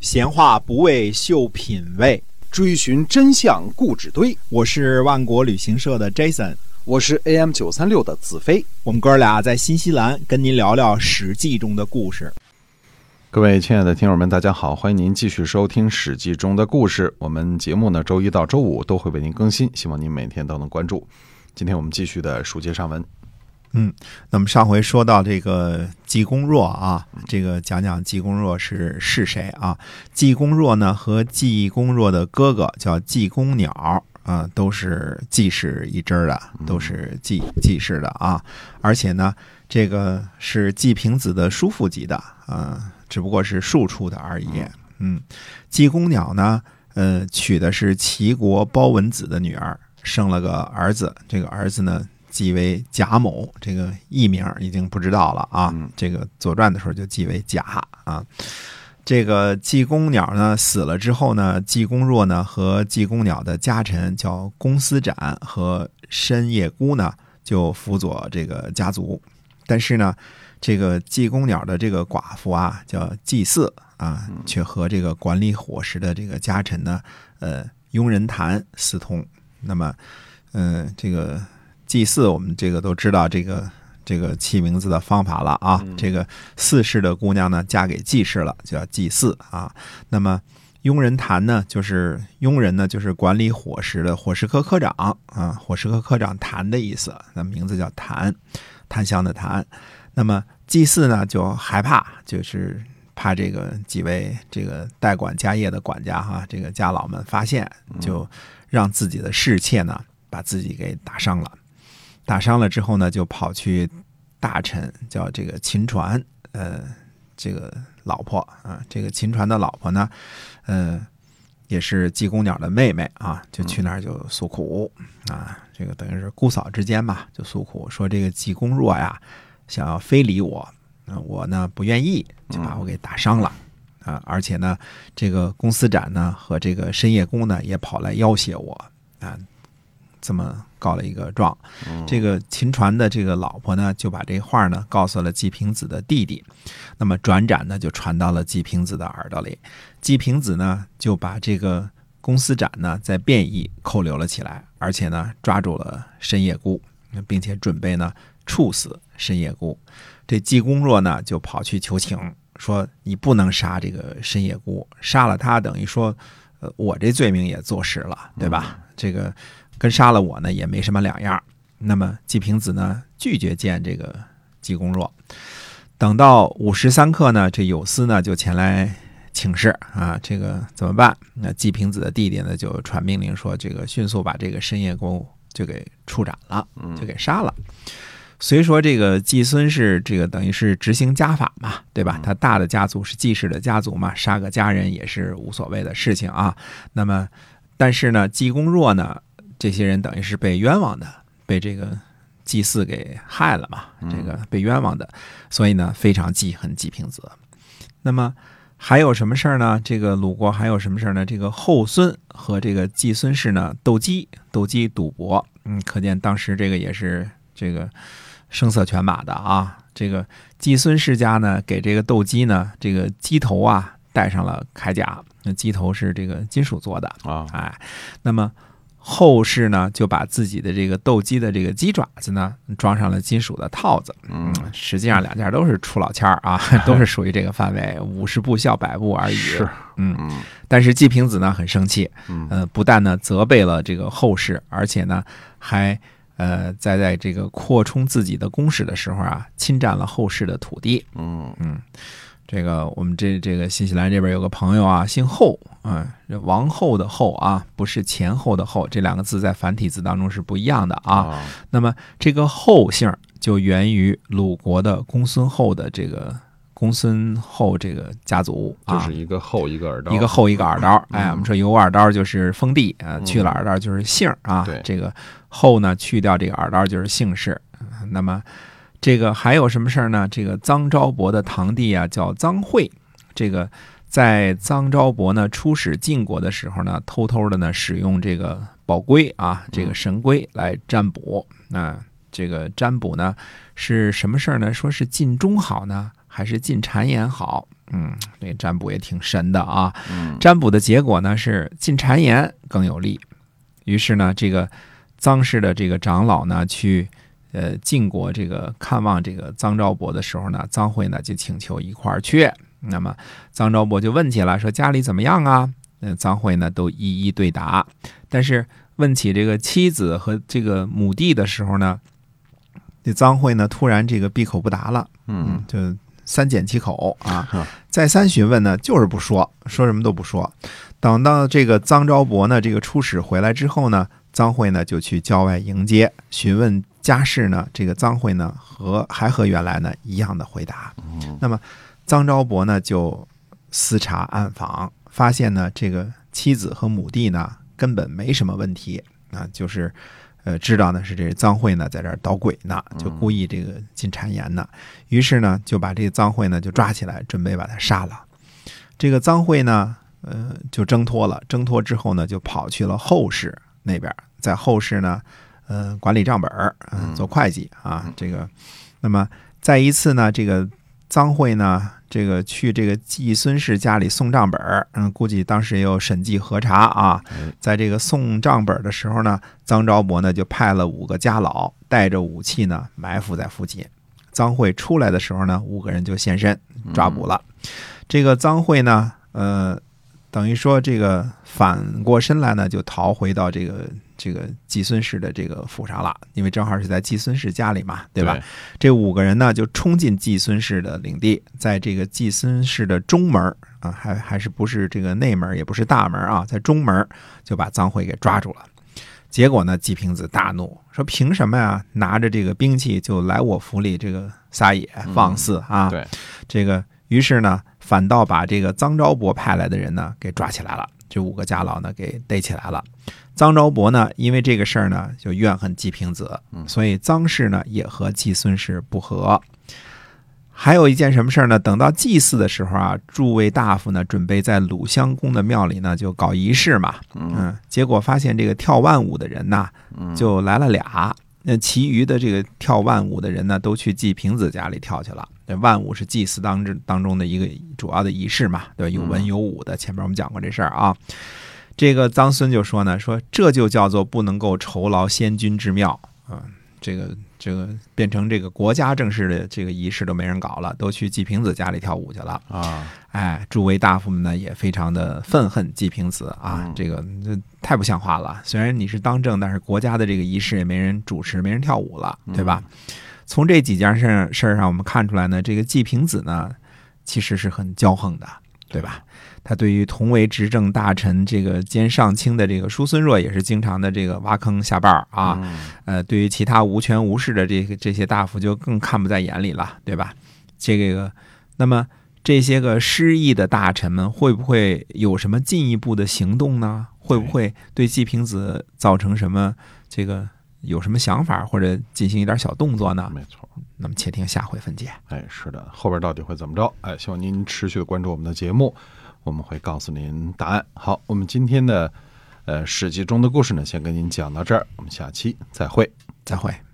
闲话不为秀品味，追寻真相故纸堆。我是万国旅行社的 Jason，我是 AM 九三六的子飞。我们哥俩在新西兰跟您聊聊《史记》中的故事。各位亲爱的听友们，大家好，欢迎您继续收听《史记》中的故事。我们节目呢，周一到周五都会为您更新，希望您每天都能关注。今天我们继续的书接上文。嗯，那么上回说到这个季公若啊，这个讲讲季公若是是谁啊？季公若呢和季公若的哥哥叫季公鸟啊，都是季氏一支的，都是季季氏的啊。而且呢，这个是季平子的叔父级的啊，只不过是庶出的而已。嗯，季公鸟呢，呃，娶的是齐国包文子的女儿，生了个儿子，这个儿子呢。记为贾某，这个艺名已经不知道了啊。这个《左传》的时候就记为贾啊。这个季公鸟呢死了之后呢，季公若呢和季公鸟的家臣叫公司展和申叶姑呢就辅佐这个家族。但是呢，这个季公鸟的这个寡妇啊叫季嗣啊，却和这个管理伙食的这个家臣呢，呃，雍人谈私通。那么，嗯，这个。祭祀，我们这个都知道这个这个起名字的方法了啊。这个四世的姑娘呢，嫁给季氏了，就叫祭祀啊。那么佣人谭呢，就是佣人呢，就是管理伙食的伙食科科长啊。伙食科科长谭的意思，那名字叫谭，檀香的檀。那么祭祀呢，就害怕，就是怕这个几位这个代管家业的管家哈，这个家老们发现，就让自己的侍妾呢，把自己给打伤了。打伤了之后呢，就跑去大臣叫这个秦传，呃，这个老婆啊，这个秦传的老婆呢，嗯，也是济公鸟的妹妹啊，就去那儿就诉苦啊，这个等于是姑嫂之间嘛，就诉苦说这个季公若呀，想要非礼我，那我呢不愿意，就把我给打伤了啊，而且呢，这个公司展呢和这个深夜公呢也跑来要挟我啊。这么告了一个状，这个秦传的这个老婆呢，就把这话呢告诉了季平子的弟弟，那么转展呢就传到了季平子的耳朵里，季平子呢就把这个公司展呢在便衣扣留了起来，而且呢抓住了申夜姑，并且准备呢处死申夜姑。这季公若呢就跑去求情，说你不能杀这个申夜姑，杀了他等于说，呃我这罪名也坐实了，对吧？这个。跟杀了我呢也没什么两样。那么季平子呢拒绝见这个季公若。等到午时三刻呢，这有司呢就前来请示啊，这个怎么办？那季平子的弟弟呢就传命令说，这个迅速把这个申夜公就给处斩了，就给杀了。虽说这个季孙是这个等于是执行家法嘛，对吧？他大的家族是季氏的家族嘛，杀个家人也是无所谓的事情啊。那么，但是呢，季公若呢？这些人等于是被冤枉的，被这个祭祀给害了嘛？这个被冤枉的，所以呢非常记恨季平子。那么还有什么事儿呢？这个鲁国还有什么事儿呢？这个后孙和这个季孙氏呢斗鸡，斗鸡赌博。嗯，可见当时这个也是这个声色犬马的啊。这个季孙世家呢给这个斗鸡呢这个鸡头啊戴上了铠甲，那鸡头是这个金属做的啊。哎，那么。后世呢，就把自己的这个斗鸡的这个鸡爪子呢，装上了金属的套子。嗯，实际上两件都是出老千儿啊，都是属于这个范围，五十步笑百步而已。是，嗯，但是季平子呢很生气，嗯，不但呢责备了这个后世，而且呢还呃在在这个扩充自己的宫室的时候啊，侵占了后世的土地。嗯嗯。这个我们这这个新西兰这边有个朋友啊，姓后啊，这王后的后啊，不是前后的后，这两个字在繁体字当中是不一样的啊。那么这个后姓就源于鲁国的公孙后的这个公孙后这个家族啊，就是一个后一个耳刀，一个后一个耳刀。哎，我们说有耳刀就是封地啊，去了耳刀就是姓啊。对，这个后呢去掉这个耳刀就是姓氏。那么。这个还有什么事儿呢？这个臧昭伯的堂弟啊，叫臧惠。这个在臧昭伯呢出使晋国的时候呢，偷偷的呢使用这个宝龟啊，这个神龟来占卜。那这个占卜呢是什么事儿呢？说是晋中好呢，还是晋谗言好？嗯，这占卜也挺神的啊。嗯占卜的结果呢是晋谗言更有利。于是呢，这个臧氏的这个长老呢去呃晋国这个看望这个臧昭伯的时候呢，臧惠呢就请求一块儿去。那么臧昭伯就问起了，说家里怎么样啊？嗯，臧惠呢都一一对答，但是问起这个妻子和这个母弟的时候呢，这臧惠呢突然这个闭口不答了。嗯，就三缄其口啊。再三询问呢，就是不说，说什么都不说。等到这个臧昭伯呢，这个出使回来之后呢，臧惠呢就去郊外迎接，询问家事呢，这个臧惠呢和还和原来呢一样的回答。那么臧昭伯呢就私查暗访，发现呢这个妻子和母弟呢根本没什么问题啊，就是。呃，知道呢是这臧惠呢在这儿捣鬼呢，就故意这个进谗言呢。于是呢就把这个臧惠呢就抓起来，准备把他杀了。这个臧惠呢，呃，就挣脱了。挣脱之后呢，就跑去了后室那边，在后室呢，呃，管理账本儿，嗯、做会计啊。这个，那么再一次呢，这个臧惠呢，这个去这个季孙氏家里送账本儿，嗯，估计当时也有审计核查啊。在这个送账本的时候呢，臧昭伯呢就派了五个家老，带着武器呢埋伏在附近。臧惠出来的时候呢，五个人就现身抓捕了。这个臧惠呢，呃，等于说这个反过身来呢，就逃回到这个这个季孙氏的这个府上了，因为正好是在季孙氏家里嘛，对吧？这五个人呢，就冲进季孙氏的领地，在这个季孙氏的中门儿啊，还还是不是这个内门，也不是大门啊，在中门儿就把臧惠给抓住了。结果呢，季平子大怒，说：“凭什么呀？拿着这个兵器就来我府里这个撒野放肆啊！”对，这个于是呢，反倒把这个臧昭伯派来的人呢给抓起来了，这五个家老呢给逮起来了。臧昭伯呢，因为这个事儿呢，就怨恨季平子，所以臧氏呢也和季孙氏不和。还有一件什么事儿呢？等到祭祀的时候啊，诸位大夫呢准备在鲁襄公的庙里呢就搞仪式嘛，嗯，结果发现这个跳万舞的人呐，就来了俩。那其余的这个跳万舞的人呢，都去季平子家里跳去了。这万舞是祭祀当之当中的一个主要的仪式嘛，对吧？有文有武的。前面我们讲过这事儿啊。这个臧孙就说呢，说这就叫做不能够酬劳先君之庙啊。这个这个变成这个国家正式的这个仪式都没人搞了，都去季平子家里跳舞去了。啊，哎，诸位大夫们呢也非常的愤恨季平子啊，嗯这个这太不像话了。虽然你是当政，但是国家的这个仪式也没人主持，没人跳舞了，对吧？从这几件事儿事儿上，我们看出来呢，这个季平子呢其实是很骄横的，对吧？他对于同为执政大臣这个兼上卿的这个叔孙弱也是经常的这个挖坑下绊儿啊，嗯呃，对于其他无权无势的这个这些大夫就更看不在眼里了，对吧？这个，那么这些个失意的大臣们会不会有什么进一步的行动呢？会不会对季平子造成什么这个有什么想法或者进行一点小动作呢？没错。那么且听下回分解。哎，是的，后边到底会怎么着？哎，希望您持续的关注我们的节目，我们会告诉您答案。好，我们今天的呃《史记》中的故事呢，先跟您讲到这儿，我们下期再会。再会。